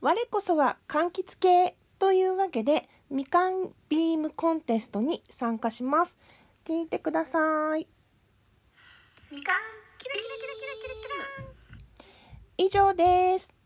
我こそは柑橘系というわけでみかんビームコンテストに参加します。聞いてください。みかん。キラキラキラキラキラ以上です。